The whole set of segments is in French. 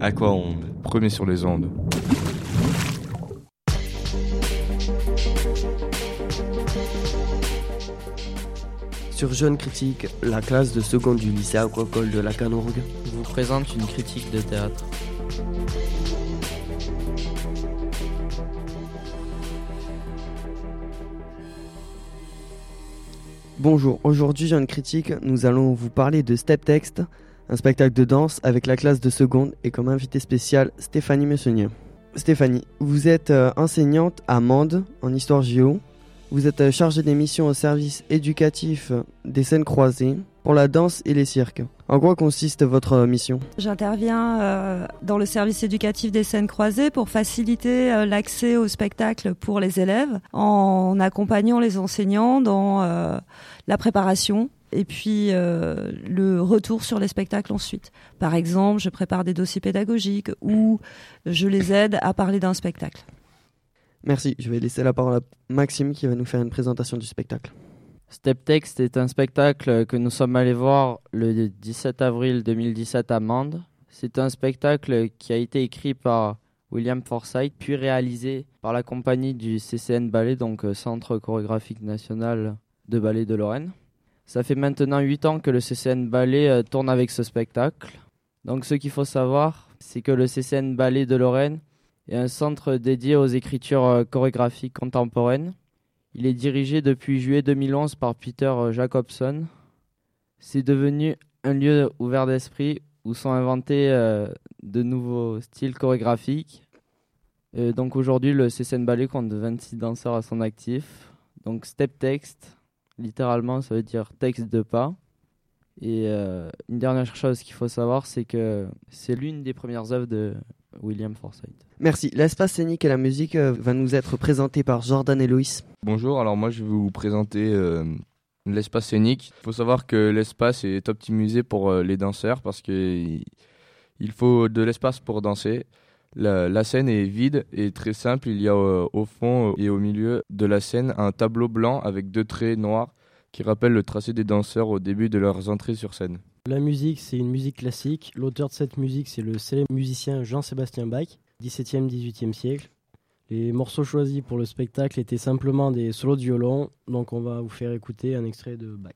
Aquaonde, premier sur les ondes. Sur Jeune Critique, la classe de seconde du lycée aquacole de la Canorgue vous présente une critique de théâtre. Bonjour, aujourd'hui Jeune Critique, nous allons vous parler de Step Text, un spectacle de danse avec la classe de seconde et comme invité spécial Stéphanie Messonnier. Stéphanie, vous êtes euh, enseignante à Mende en histoire géo. Vous êtes euh, chargée des missions au service éducatif des scènes croisées pour la danse et les cirques. En quoi consiste votre mission? J'interviens euh, dans le service éducatif des scènes croisées pour faciliter euh, l'accès au spectacle pour les élèves en accompagnant les enseignants dans euh, la préparation et puis euh, le retour sur les spectacles ensuite. Par exemple, je prépare des dossiers pédagogiques ou je les aide à parler d'un spectacle. Merci, je vais laisser la parole à Maxime qui va nous faire une présentation du spectacle. Step Text est un spectacle que nous sommes allés voir le 17 avril 2017 à Mende. C'est un spectacle qui a été écrit par William Forsythe, puis réalisé par la compagnie du CCN Ballet, donc euh, Centre chorégraphique national de ballet de Lorraine. Ça fait maintenant 8 ans que le CCN Ballet euh, tourne avec ce spectacle. Donc ce qu'il faut savoir, c'est que le CCN Ballet de Lorraine est un centre dédié aux écritures euh, chorégraphiques contemporaines. Il est dirigé depuis juillet 2011 par Peter euh, Jacobson. C'est devenu un lieu ouvert d'esprit où sont inventés de nouveaux styles chorégraphiques. Donc aujourd'hui, le CCN Ballet compte 26 danseurs à son actif. Donc step text, littéralement, ça veut dire texte de pas. Et euh, une dernière chose qu'il faut savoir, c'est que c'est l'une des premières œuvres de William Forsythe. Merci. L'espace scénique et la musique euh, va nous être présenté par Jordan et Loïs. Bonjour, alors moi je vais vous présenter euh, l'espace scénique. Il faut savoir que l'espace est optimisé pour euh, les danseurs parce qu'il il faut de l'espace pour danser. La, la scène est vide et très simple. Il y a euh, au fond et au milieu de la scène un tableau blanc avec deux traits noirs qui rappellent le tracé des danseurs au début de leurs entrées sur scène. La musique, c'est une musique classique. L'auteur de cette musique, c'est le célèbre musicien Jean-Sébastien Bach, 17e, 18e siècle. Les morceaux choisis pour le spectacle étaient simplement des solos de violon, donc on va vous faire écouter un extrait de Bach.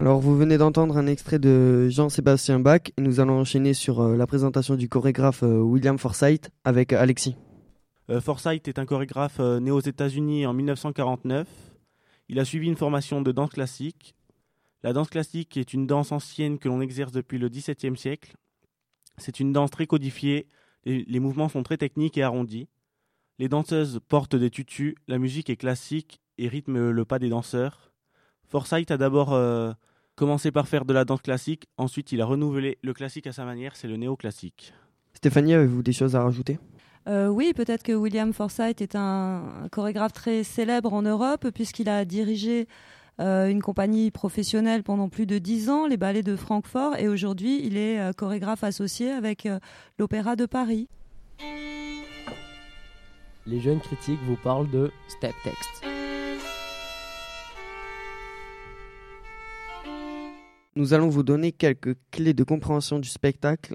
Alors vous venez d'entendre un extrait de Jean-Sébastien Bach et nous allons enchaîner sur euh, la présentation du chorégraphe euh, William Forsythe avec Alexis. Euh, Forsythe est un chorégraphe né aux États-Unis en 1949. Il a suivi une formation de danse classique. La danse classique est une danse ancienne que l'on exerce depuis le XVIIe siècle. C'est une danse très codifiée, les mouvements sont très techniques et arrondis. Les danseuses portent des tutus, la musique est classique et rythme le pas des danseurs. Forsythe a d'abord commencé par faire de la danse classique, ensuite il a renouvelé le classique à sa manière, c'est le néoclassique. Stéphanie, avez-vous des choses à rajouter? Euh, oui, peut-être que William Forsythe est un, un chorégraphe très célèbre en Europe puisqu'il a dirigé euh, une compagnie professionnelle pendant plus de dix ans, les ballets de Francfort, et aujourd'hui il est euh, chorégraphe associé avec euh, l'Opéra de Paris. Les jeunes critiques vous parlent de Step Text. Nous allons vous donner quelques clés de compréhension du spectacle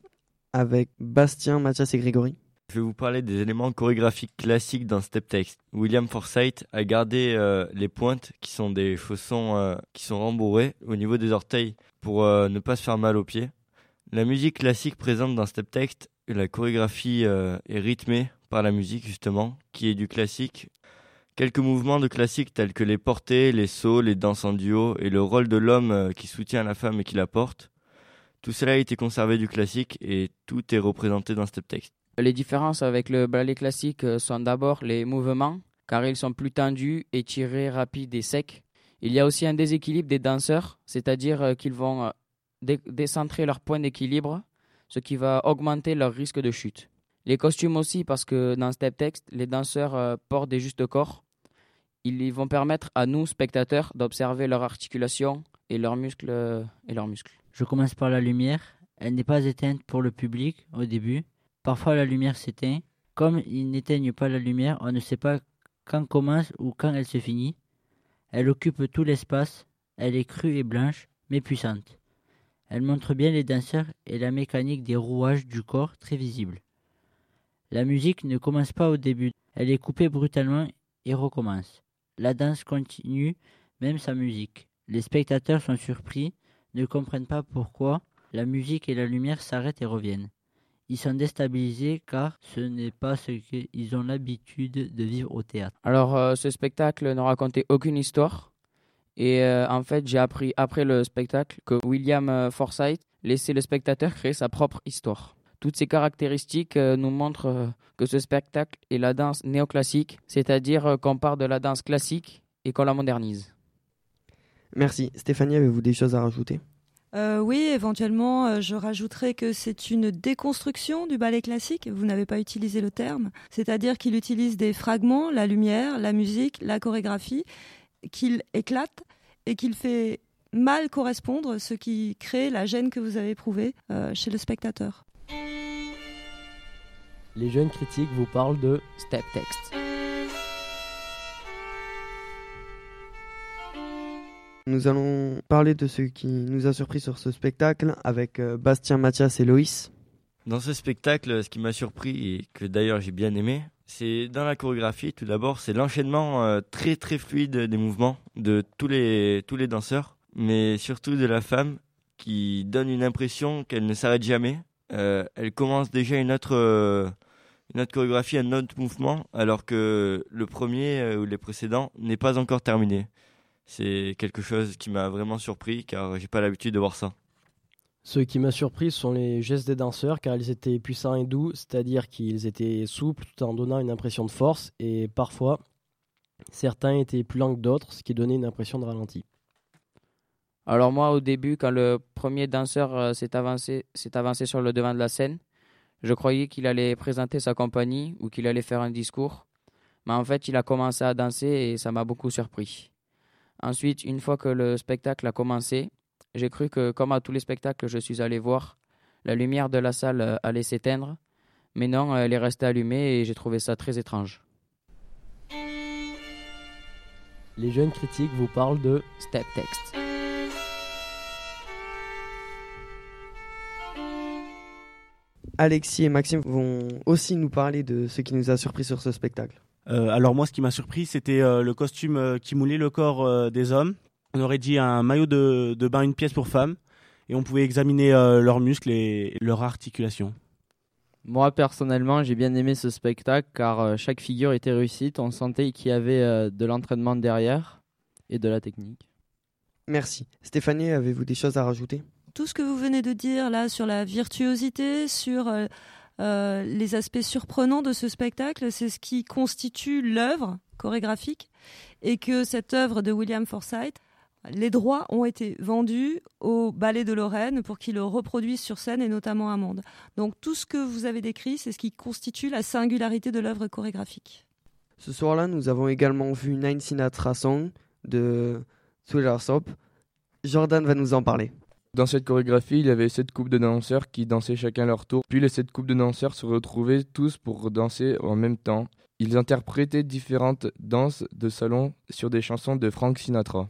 avec Bastien, Mathias et Grégory. Je vais vous parler des éléments chorégraphiques classiques d'un step text. William Forsythe a gardé euh, les pointes qui sont des chaussons euh, qui sont rembourrés au niveau des orteils pour euh, ne pas se faire mal aux pieds. La musique classique présente dans step text, la chorégraphie est rythmée par la musique justement, qui est du classique. Quelques mouvements de classique tels que les portées, les sauts, les danses en duo et le rôle de l'homme euh, qui soutient la femme et qui la porte. Tout cela a été conservé du classique et tout est représenté dans step text. Les différences avec le ballet classique euh, sont d'abord les mouvements, car ils sont plus tendus, étirés, rapides et secs. Il y a aussi un déséquilibre des danseurs, c'est-à-dire euh, qu'ils vont dé- décentrer leur point d'équilibre, ce qui va augmenter leur risque de chute. Les costumes aussi, parce que dans Step Text, les danseurs euh, portent des justes corps. Ils vont permettre à nous, spectateurs, d'observer leur articulation et leurs muscles. euh, Et leurs muscles. Je commence par la lumière. Elle n'est pas éteinte pour le public au début. Parfois la lumière s'éteint. Comme ils n'éteignent pas la lumière, on ne sait pas quand commence ou quand elle se finit. Elle occupe tout l'espace. Elle est crue et blanche, mais puissante. Elle montre bien les danseurs et la mécanique des rouages du corps très visible. La musique ne commence pas au début. Elle est coupée brutalement et recommence. La danse continue, même sa musique. Les spectateurs sont surpris ne comprennent pas pourquoi la musique et la lumière s'arrêtent et reviennent. Ils sont déstabilisés car ce n'est pas ce qu'ils ont l'habitude de vivre au théâtre. Alors, euh, ce spectacle ne racontait aucune histoire. Et euh, en fait, j'ai appris après le spectacle que William euh, Forsythe laissait le spectateur créer sa propre histoire. Toutes ces caractéristiques euh, nous montrent euh, que ce spectacle est la danse néoclassique, c'est-à-dire euh, qu'on part de la danse classique et qu'on la modernise. Merci. Stéphanie, avez-vous des choses à rajouter? Euh, oui, éventuellement, euh, je rajouterais que c'est une déconstruction du ballet classique. Vous n'avez pas utilisé le terme. C'est-à-dire qu'il utilise des fragments, la lumière, la musique, la chorégraphie, qu'il éclate et qu'il fait mal correspondre, ce qui crée la gêne que vous avez éprouvée euh, chez le spectateur. Les jeunes critiques vous parlent de Step Text. Nous allons parler de ce qui nous a surpris sur ce spectacle avec euh, Bastien, Mathias et Loïs. Dans ce spectacle, ce qui m'a surpris et que d'ailleurs j'ai bien aimé, c'est dans la chorégraphie tout d'abord, c'est l'enchaînement euh, très très fluide des mouvements de tous les tous les danseurs, mais surtout de la femme qui donne une impression qu'elle ne s'arrête jamais. Euh, elle commence déjà une autre euh, une autre chorégraphie, un autre mouvement, alors que le premier euh, ou les précédents n'est pas encore terminé. C'est quelque chose qui m'a vraiment surpris car j'ai pas l'habitude de voir ça. Ce qui m'a surpris sont les gestes des danseurs car ils étaient puissants et doux, c'est-à-dire qu'ils étaient souples tout en donnant une impression de force et parfois certains étaient plus lents que d'autres, ce qui donnait une impression de ralenti. Alors moi, au début, quand le premier danseur euh, s'est avancé, s'est avancé sur le devant de la scène, je croyais qu'il allait présenter sa compagnie ou qu'il allait faire un discours. Mais en fait, il a commencé à danser et ça m'a beaucoup surpris. Ensuite, une fois que le spectacle a commencé, j'ai cru que, comme à tous les spectacles que je suis allé voir, la lumière de la salle euh, allait s'éteindre. Mais non, elle est restée allumée et j'ai trouvé ça très étrange. Les jeunes critiques vous parlent de Step Text. Alexis et Maxime vont aussi nous parler de ce qui nous a surpris sur ce spectacle. Euh, alors moi, ce qui m'a surpris, c'était euh, le costume euh, qui moulait le corps euh, des hommes. On aurait dit un maillot de, de bain, une pièce pour femmes, et on pouvait examiner euh, leurs muscles et leurs articulations. Moi, personnellement, j'ai bien aimé ce spectacle car euh, chaque figure était réussite. On sentait qu'il y avait euh, de l'entraînement derrière et de la technique. Merci. Stéphanie, avez-vous des choses à rajouter? Tout ce que vous venez de dire là sur la virtuosité, sur euh, euh, les aspects surprenants de ce spectacle, c'est ce qui constitue l'œuvre chorégraphique et que cette œuvre de William Forsythe, les droits ont été vendus au Ballet de Lorraine pour qu'il le reproduise sur scène et notamment à Monde. Donc tout ce que vous avez décrit, c'est ce qui constitue la singularité de l'œuvre chorégraphique. Ce soir-là, nous avons également vu Nine Sinatra Song de Thriller Soap. Jordan va nous en parler. Dans cette chorégraphie, il y avait sept couples de danseurs qui dansaient chacun leur tour. Puis les sept couples de danseurs se retrouvaient tous pour danser en même temps. Ils interprétaient différentes danses de salon sur des chansons de Frank Sinatra.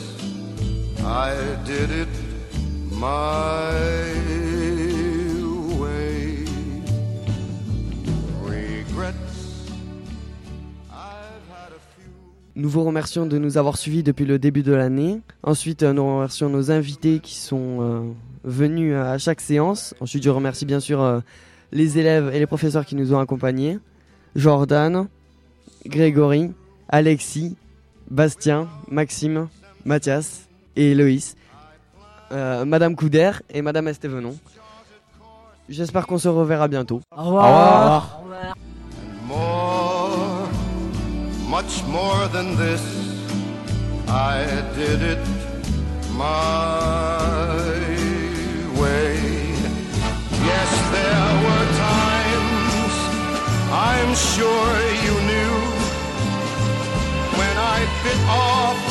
I did it my way. Regrets. Nous vous remercions de nous avoir suivis depuis le début de l'année. Ensuite, euh, nous remercions nos invités qui sont euh, venus à chaque séance. Ensuite, je remercie bien sûr euh, les élèves et les professeurs qui nous ont accompagnés. Jordan, Grégory, Alexis, Bastien, Maxime, Mathias et Loïs. Euh, Madame Couder et Madame Estevenon. J'espère qu'on se reverra bientôt. Au revoir. more, much more than this. I did it my way. Yes, there were times I'm sure you knew when I bit off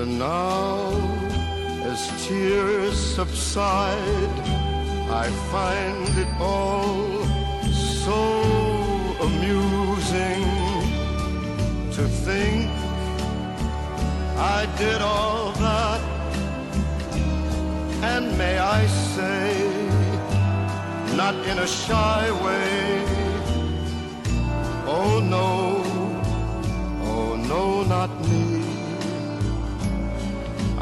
And now, as tears subside, I find it all so amusing to think I did all that. And may I say, not in a shy way. Oh no, oh no, not me.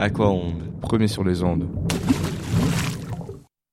Aquaonde. Premier sur les ondes.